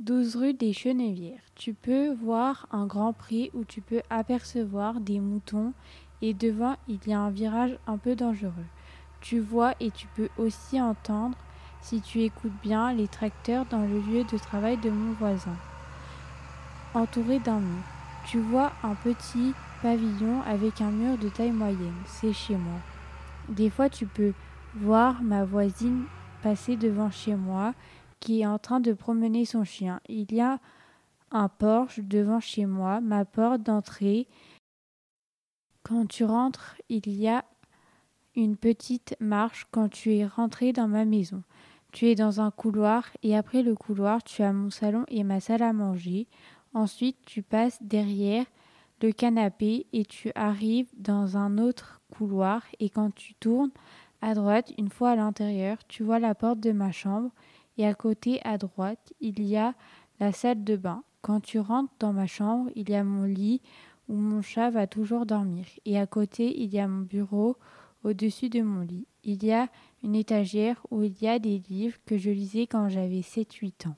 12 rue des Chenevières. Tu peux voir un grand prix où tu peux apercevoir des moutons et devant il y a un virage un peu dangereux. Tu vois et tu peux aussi entendre, si tu écoutes bien, les tracteurs dans le lieu de travail de mon voisin. Entouré d'un mur. Tu vois un petit pavillon avec un mur de taille moyenne. C'est chez moi. Des fois tu peux voir ma voisine passer devant chez moi qui est en train de promener son chien. Il y a un porche devant chez moi, ma porte d'entrée. Quand tu rentres, il y a une petite marche quand tu es rentré dans ma maison. Tu es dans un couloir et après le couloir, tu as mon salon et ma salle à manger. Ensuite, tu passes derrière le canapé et tu arrives dans un autre couloir et quand tu tournes à droite, une fois à l'intérieur, tu vois la porte de ma chambre et à côté à droite, il y a la salle de bain. Quand tu rentres dans ma chambre, il y a mon lit où mon chat va toujours dormir. Et à côté, il y a mon bureau au-dessus de mon lit. Il y a une étagère où il y a des livres que je lisais quand j'avais 7-8 ans.